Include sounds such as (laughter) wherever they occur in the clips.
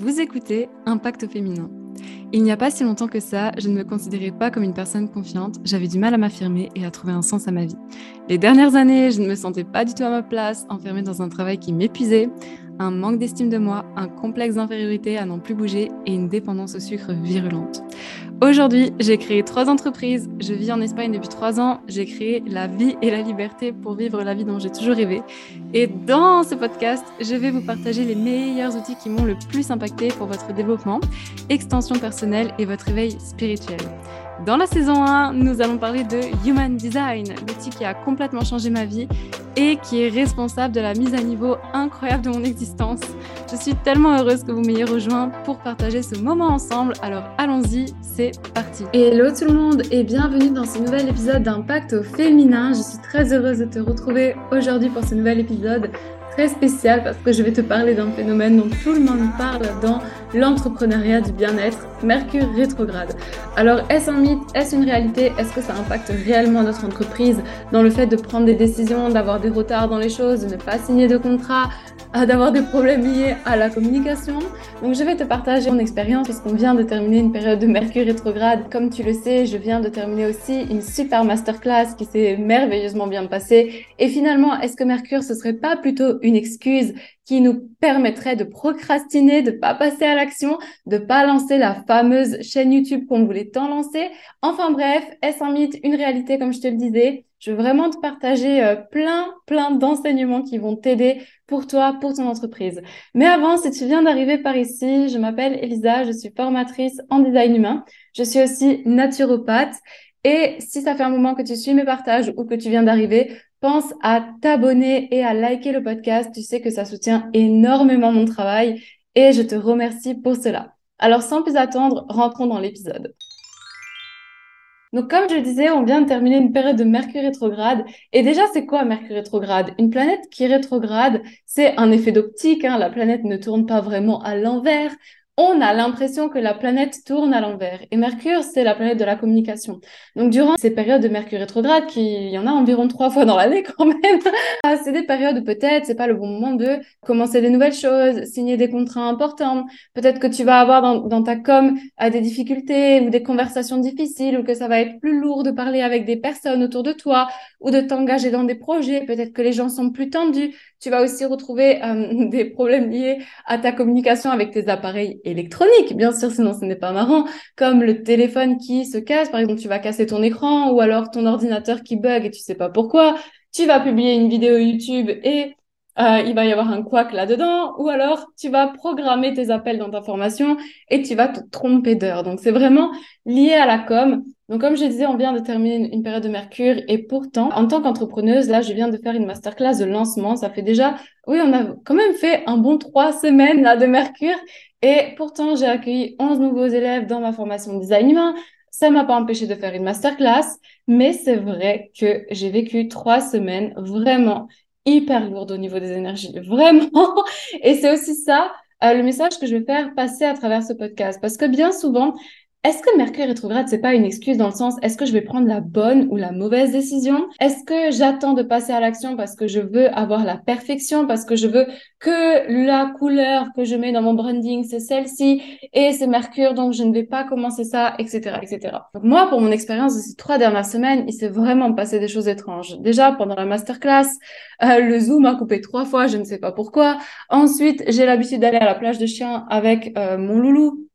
Vous écoutez Impact féminin. Il n'y a pas si longtemps que ça, je ne me considérais pas comme une personne confiante, j'avais du mal à m'affirmer et à trouver un sens à ma vie. Les dernières années, je ne me sentais pas du tout à ma place, enfermée dans un travail qui m'épuisait, un manque d'estime de moi, un complexe d'infériorité à n'en plus bouger et une dépendance au sucre virulente. Aujourd'hui, j'ai créé trois entreprises. Je vis en Espagne depuis trois ans. J'ai créé la vie et la liberté pour vivre la vie dont j'ai toujours rêvé. Et dans ce podcast, je vais vous partager les meilleurs outils qui m'ont le plus impacté pour votre développement, extension personnelle et votre éveil spirituel. Dans la saison 1, nous allons parler de Human Design, l'outil qui a complètement changé ma vie et qui est responsable de la mise à niveau incroyable de mon existence. Je suis tellement heureuse que vous m'ayez rejoint pour partager ce moment ensemble. Alors allons-y, c'est parti. Hello tout le monde et bienvenue dans ce nouvel épisode d'Impact au féminin. Je suis très heureuse de te retrouver aujourd'hui pour ce nouvel épisode très spécial parce que je vais te parler d'un phénomène dont tout le monde parle dans l'entrepreneuriat du bien-être, Mercure rétrograde. Alors, est-ce un mythe? Est-ce une réalité? Est-ce que ça impacte réellement notre entreprise dans le fait de prendre des décisions, d'avoir des retards dans les choses, de ne pas signer de contrat, d'avoir des problèmes liés à la communication? Donc je vais te partager mon expérience parce qu'on vient de terminer une période de Mercure rétrograde. Comme tu le sais, je viens de terminer aussi une super masterclass qui s'est merveilleusement bien passée. Et finalement, est-ce que Mercure, ce serait pas plutôt une excuse qui nous permettrait de procrastiner, de pas passer à l'action, de pas lancer la fameuse chaîne YouTube qu'on voulait tant lancer. Enfin bref, est-ce un mythe, une réalité comme je te le disais? Je veux vraiment te partager euh, plein, plein d'enseignements qui vont t'aider pour toi, pour ton entreprise. Mais avant, si tu viens d'arriver par ici, je m'appelle Elisa, je suis formatrice en design humain. Je suis aussi naturopathe. Et si ça fait un moment que tu suis mes partages ou que tu viens d'arriver, pense à t'abonner et à liker le podcast. Tu sais que ça soutient énormément mon travail et je te remercie pour cela. Alors sans plus attendre, rentrons dans l'épisode. Donc comme je le disais, on vient de terminer une période de Mercure rétrograde. Et déjà, c'est quoi Mercure rétrograde? Une planète qui rétrograde, c'est un effet d'optique. Hein. La planète ne tourne pas vraiment à l'envers on a l'impression que la planète tourne à l'envers. Et Mercure, c'est la planète de la communication. Donc, durant ces périodes de Mercure rétrograde, qui y en a environ trois fois dans l'année (laughs) quand même, ah, c'est des périodes où peut-être c'est pas le bon moment de commencer des nouvelles choses, signer des contrats importants. Peut-être que tu vas avoir dans, ta com à des difficultés ou des conversations difficiles ou que ça va être plus lourd de parler avec des personnes autour de toi ou de t'engager dans des projets. Peut-être que les gens sont plus tendus. Tu vas aussi retrouver euh, (laughs) des problèmes liés à ta communication avec tes appareils électroniques, bien sûr, sinon ce n'est pas marrant, comme le téléphone qui se casse, par exemple, tu vas casser ton écran ou alors ton ordinateur qui bug et tu sais pas pourquoi. Tu vas publier une vidéo YouTube et euh, il va y avoir un couac là-dedans, ou alors tu vas programmer tes appels dans ta formation et tu vas te tromper d'heure. Donc c'est vraiment lié à la com. Donc, comme je disais, on vient de terminer une période de Mercure et pourtant, en tant qu'entrepreneuse, là, je viens de faire une masterclass de lancement. Ça fait déjà, oui, on a quand même fait un bon trois semaines là de Mercure et pourtant, j'ai accueilli 11 nouveaux élèves dans ma formation de design humain. Ça m'a pas empêché de faire une masterclass, mais c'est vrai que j'ai vécu trois semaines vraiment hyper lourdes au niveau des énergies, (laughs) vraiment. Et c'est aussi ça, euh, le message que je vais faire passer à travers ce podcast. Parce que bien souvent, est-ce que Mercure rétrograde, c'est pas une excuse dans le sens, est-ce que je vais prendre la bonne ou la mauvaise décision? Est-ce que j'attends de passer à l'action parce que je veux avoir la perfection, parce que je veux que la couleur que je mets dans mon branding, c'est celle-ci, et c'est Mercure, donc je ne vais pas commencer ça, etc., etc. Donc moi, pour mon expérience de ces trois dernières semaines, il s'est vraiment passé des choses étranges. Déjà, pendant la masterclass, euh, le Zoom a coupé trois fois, je ne sais pas pourquoi. Ensuite, j'ai l'habitude d'aller à la plage de chiens avec euh, mon loulou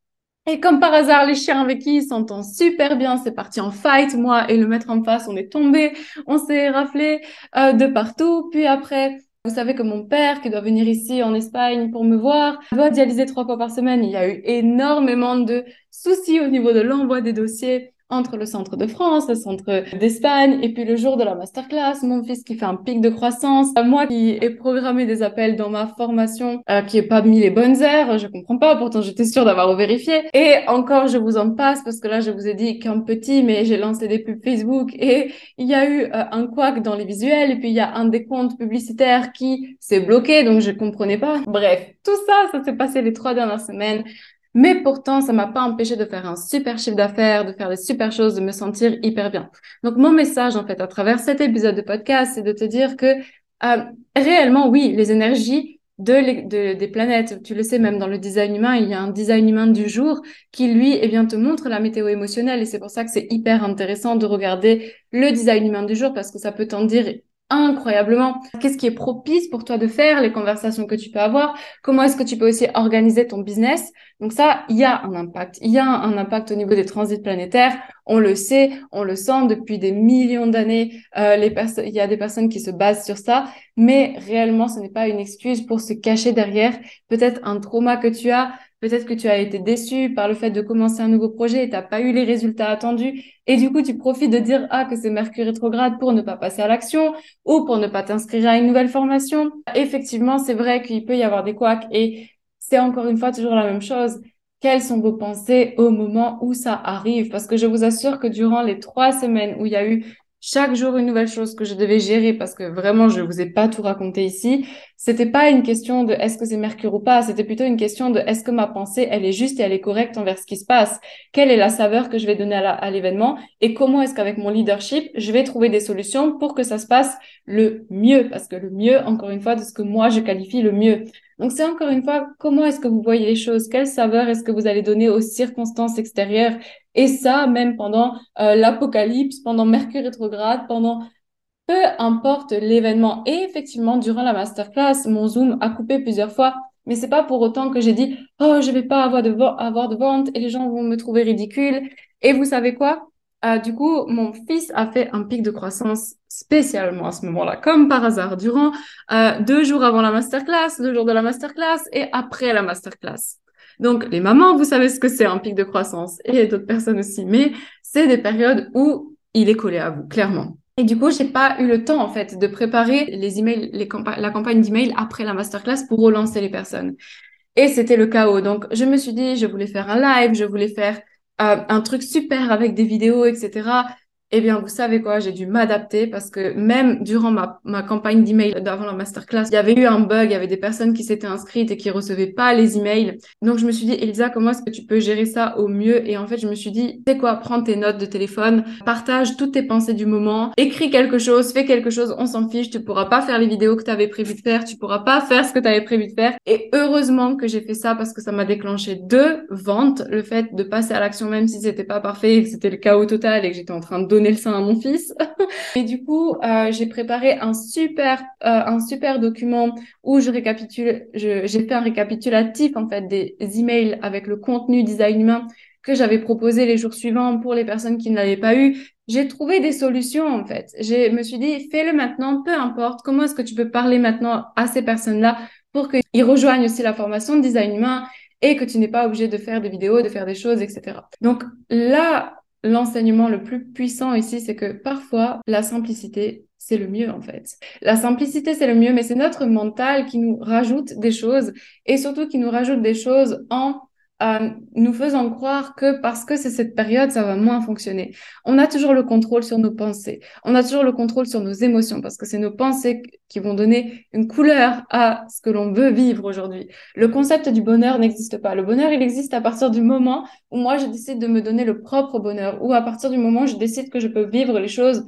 et comme par hasard, les chiens avec qui ils s'entendent super bien, c'est parti en fight. Moi et le maître en face, on est tombés, on s'est raflé euh, de partout. Puis après, vous savez que mon père, qui doit venir ici en Espagne pour me voir, doit dialyser trois fois par semaine. Il y a eu énormément de soucis au niveau de l'envoi des dossiers entre le centre de France, le centre d'Espagne, et puis le jour de la masterclass, mon fils qui fait un pic de croissance, moi qui ai programmé des appels dans ma formation, euh, qui n'ai pas mis les bonnes heures, je comprends pas, pourtant j'étais sûre d'avoir vérifié. Et encore, je vous en passe, parce que là, je vous ai dit qu'un petit, mais j'ai lancé des pubs Facebook, et il y a eu euh, un couac dans les visuels, et puis il y a un des comptes publicitaires qui s'est bloqué, donc je comprenais pas. Bref, tout ça, ça s'est passé les trois dernières semaines. Mais pourtant, ça m'a pas empêché de faire un super chiffre d'affaires, de faire des super choses, de me sentir hyper bien. Donc, mon message, en fait, à travers cet épisode de podcast, c'est de te dire que euh, réellement, oui, les énergies de, des planètes. Tu le sais, même dans le design humain, il y a un design humain du jour qui, lui, eh bien, te montre la météo émotionnelle. Et c'est pour ça que c'est hyper intéressant de regarder le design humain du jour parce que ça peut t'en dire incroyablement. Qu'est-ce qui est propice pour toi de faire, les conversations que tu peux avoir, comment est-ce que tu peux aussi organiser ton business? Donc ça, il y a un impact. Il y a un impact au niveau des transits planétaires. On le sait, on le sent depuis des millions d'années. Euh, il y a des personnes qui se basent sur ça, mais réellement, ce n'est pas une excuse pour se cacher derrière peut-être un trauma que tu as, Peut-être que tu as été déçu par le fait de commencer un nouveau projet et tu n'as pas eu les résultats attendus. Et du coup, tu profites de dire ah que c'est Mercure rétrograde pour ne pas passer à l'action ou pour ne pas t'inscrire à une nouvelle formation. Effectivement, c'est vrai qu'il peut y avoir des couacs et c'est encore une fois toujours la même chose. Quelles sont vos pensées au moment où ça arrive? Parce que je vous assure que durant les trois semaines où il y a eu chaque jour une nouvelle chose que je devais gérer parce que vraiment je vous ai pas tout raconté ici. C'était pas une question de est-ce que c'est Mercure ou pas, c'était plutôt une question de est-ce que ma pensée elle est juste et elle est correcte envers ce qui se passe? Quelle est la saveur que je vais donner à l'événement? Et comment est-ce qu'avec mon leadership je vais trouver des solutions pour que ça se passe le mieux? Parce que le mieux encore une fois de ce que moi je qualifie le mieux. Donc c'est encore une fois, comment est-ce que vous voyez les choses? Quelle saveur est-ce que vous allez donner aux circonstances extérieures? Et ça, même pendant euh, l'apocalypse, pendant Mercure rétrograde, pendant peu importe l'événement. Et effectivement, durant la masterclass, mon Zoom a coupé plusieurs fois. Mais c'est pas pour autant que j'ai dit, oh, je vais pas avoir de, avoir de vente et les gens vont me trouver ridicule. Et vous savez quoi? Euh, du coup, mon fils a fait un pic de croissance spécialement à ce moment-là, comme par hasard, durant euh, deux jours avant la masterclass, deux jours de la masterclass et après la masterclass. Donc, les mamans, vous savez ce que c'est un pic de croissance et d'autres personnes aussi, mais c'est des périodes où il est collé à vous, clairement. Et du coup, j'ai pas eu le temps, en fait, de préparer les emails, la campagne d'email après la masterclass pour relancer les personnes. Et c'était le chaos. Donc, je me suis dit, je voulais faire un live, je voulais faire euh, un truc super avec des vidéos, etc eh bien, vous savez quoi, j'ai dû m'adapter parce que même durant ma, ma campagne d'email d'avant la masterclass, il y avait eu un bug, il y avait des personnes qui s'étaient inscrites et qui recevaient pas les emails. Donc, je me suis dit, Elisa, comment est-ce que tu peux gérer ça au mieux? Et en fait, je me suis dit, c'est quoi, prends tes notes de téléphone, partage toutes tes pensées du moment, écris quelque chose, fais quelque chose, on s'en fiche, tu pourras pas faire les vidéos que tu avais prévu de faire, tu pourras pas faire ce que tu avais prévu de faire. Et heureusement que j'ai fait ça parce que ça m'a déclenché deux ventes, le fait de passer à l'action même si c'était pas parfait et que c'était le chaos total et que j'étais en train de donner le sein à mon fils. (laughs) et du coup, euh, j'ai préparé un super, euh, un super document où je récapitule, j'ai fait un récapitulatif en fait des emails avec le contenu design humain que j'avais proposé les jours suivants pour les personnes qui ne l'avaient pas eu. J'ai trouvé des solutions en fait. Je me suis dit, fais-le maintenant, peu importe. Comment est-ce que tu peux parler maintenant à ces personnes-là pour qu'ils rejoignent aussi la formation de design humain et que tu n'es pas obligé de faire des vidéos, de faire des choses, etc. Donc là, l'enseignement le plus puissant ici, c'est que parfois, la simplicité, c'est le mieux en fait. La simplicité, c'est le mieux, mais c'est notre mental qui nous rajoute des choses et surtout qui nous rajoute des choses en euh, nous faisant croire que parce que c'est cette période, ça va moins fonctionner. On a toujours le contrôle sur nos pensées. On a toujours le contrôle sur nos émotions parce que c'est nos pensées qui vont donner une couleur à ce que l'on veut vivre aujourd'hui. Le concept du bonheur n'existe pas. Le bonheur, il existe à partir du moment où moi, je décide de me donner le propre bonheur ou à partir du moment où je décide que je peux vivre les choses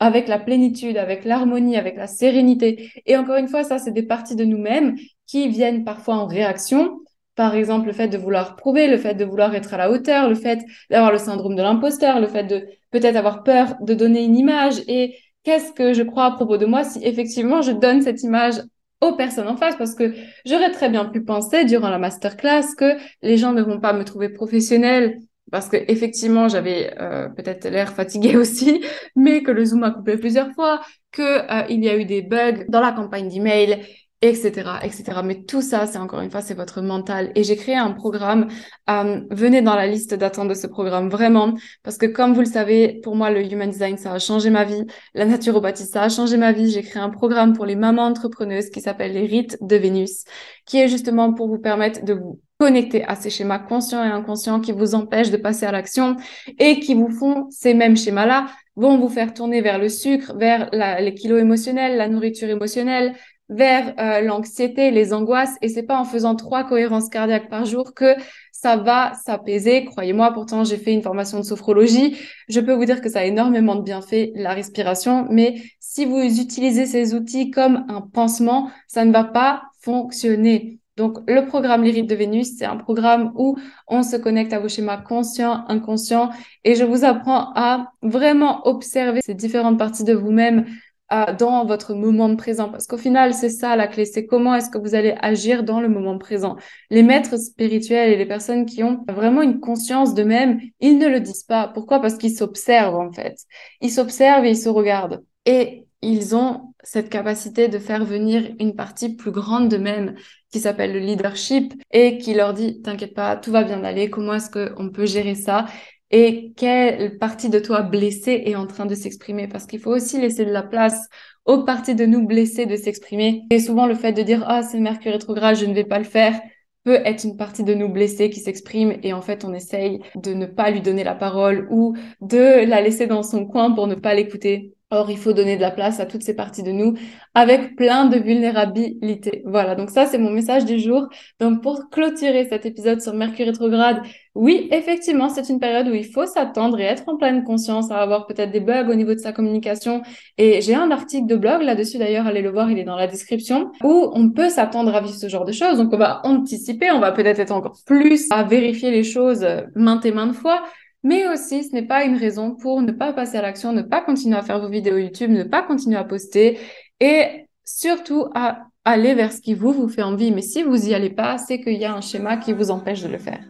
avec la plénitude, avec l'harmonie, avec la sérénité. Et encore une fois, ça, c'est des parties de nous-mêmes qui viennent parfois en réaction par exemple, le fait de vouloir prouver, le fait de vouloir être à la hauteur, le fait d'avoir le syndrome de l'imposteur, le fait de peut-être avoir peur de donner une image. Et qu'est-ce que je crois à propos de moi si effectivement je donne cette image aux personnes en face? Parce que j'aurais très bien pu penser durant la masterclass que les gens ne vont pas me trouver professionnelle parce que effectivement j'avais euh, peut-être l'air fatiguée (laughs) aussi, mais que le Zoom a coupé plusieurs fois, que euh, il y a eu des bugs dans la campagne d'email etc., etc. Mais tout ça, c'est encore une fois, c'est votre mental. Et j'ai créé un programme. Euh, venez dans la liste d'attente de ce programme, vraiment, parce que comme vous le savez, pour moi, le Human Design, ça a changé ma vie. La naturopathie, ça a changé ma vie. J'ai créé un programme pour les mamans entrepreneuses qui s'appelle les rites de Vénus, qui est justement pour vous permettre de vous connecter à ces schémas conscients et inconscients qui vous empêchent de passer à l'action et qui vous font ces mêmes schémas-là vont vous faire tourner vers le sucre, vers les kilos émotionnels, la nourriture émotionnelle, vers euh, l'anxiété, les angoisses, et c'est pas en faisant trois cohérences cardiaques par jour que ça va s'apaiser. Croyez-moi, pourtant j'ai fait une formation de sophrologie. Je peux vous dire que ça a énormément de bienfaits, la respiration, mais si vous utilisez ces outils comme un pansement, ça ne va pas fonctionner. Donc, le programme Les de Vénus, c'est un programme où on se connecte à vos schémas conscients, inconscients, et je vous apprends à vraiment observer ces différentes parties de vous-même euh, dans votre moment présent. Parce qu'au final, c'est ça la clé, c'est comment est-ce que vous allez agir dans le moment présent. Les maîtres spirituels et les personnes qui ont vraiment une conscience d'eux-mêmes, ils ne le disent pas. Pourquoi? Parce qu'ils s'observent en fait. Ils s'observent et ils se regardent. Et ils ont cette capacité de faire venir une partie plus grande d'eux-mêmes qui s'appelle le leadership et qui leur dit t'inquiète pas, tout va bien aller, comment est-ce qu'on peut gérer ça? Et quelle partie de toi blessée est en train de s'exprimer? Parce qu'il faut aussi laisser de la place aux parties de nous blessées de s'exprimer. Et souvent le fait de dire ah c'est Mercure rétrograde, je ne vais pas le faire peut être une partie de nous blessés qui s'exprime et en fait on essaye de ne pas lui donner la parole ou de la laisser dans son coin pour ne pas l'écouter. Or, il faut donner de la place à toutes ces parties de nous avec plein de vulnérabilité. Voilà, donc ça, c'est mon message du jour. Donc, pour clôturer cet épisode sur Mercure rétrograde, oui, effectivement, c'est une période où il faut s'attendre et être en pleine conscience à avoir peut-être des bugs au niveau de sa communication. Et j'ai un article de blog là-dessus, d'ailleurs, allez le voir, il est dans la description, où on peut s'attendre à vivre ce genre de choses. Donc, on va anticiper, on va peut-être être encore plus à vérifier les choses maintes et maintes fois. Mais aussi, ce n'est pas une raison pour ne pas passer à l'action, ne pas continuer à faire vos vidéos YouTube, ne pas continuer à poster et surtout à aller vers ce qui vous, vous fait envie. Mais si vous y allez pas, c'est qu'il y a un schéma qui vous empêche de le faire.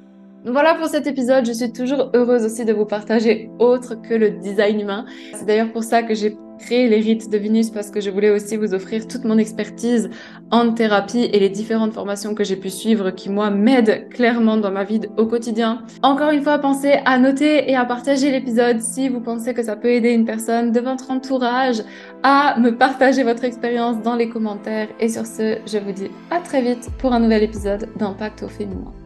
Voilà pour cet épisode. Je suis toujours heureuse aussi de vous partager autre que le design humain. C'est d'ailleurs pour ça que j'ai créé les rites de Vénus parce que je voulais aussi vous offrir toute mon expertise en thérapie et les différentes formations que j'ai pu suivre qui, moi, m'aident clairement dans ma vie au quotidien. Encore une fois, pensez à noter et à partager l'épisode si vous pensez que ça peut aider une personne de votre entourage à me partager votre expérience dans les commentaires. Et sur ce, je vous dis à très vite pour un nouvel épisode d'Impact au féminin.